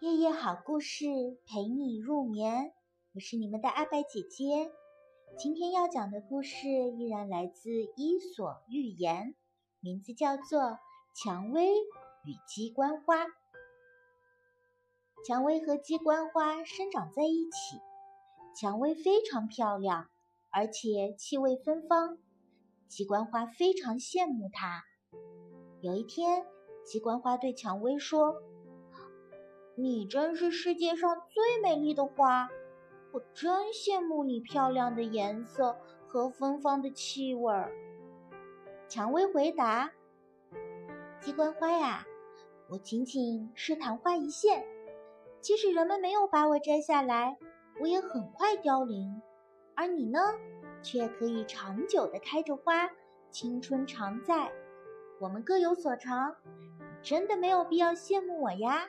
夜夜好故事陪你入眠，我是你们的阿白姐姐。今天要讲的故事依然来自《伊索寓言》，名字叫做《蔷薇与鸡冠花》。蔷薇和鸡冠花生长在一起，蔷薇非常漂亮，而且气味芬芳，鸡冠花非常羡慕它。有一天，鸡冠花对蔷薇说：“你真是世界上最美丽的花，我真羡慕你漂亮的颜色和芬芳的气味。”蔷薇回答：“鸡冠花呀，我仅仅是昙花一现，即使人们没有把我摘下来，我也很快凋零。而你呢，却可以长久的开着花，青春常在。我们各有所长，你真的没有必要羡慕我呀。”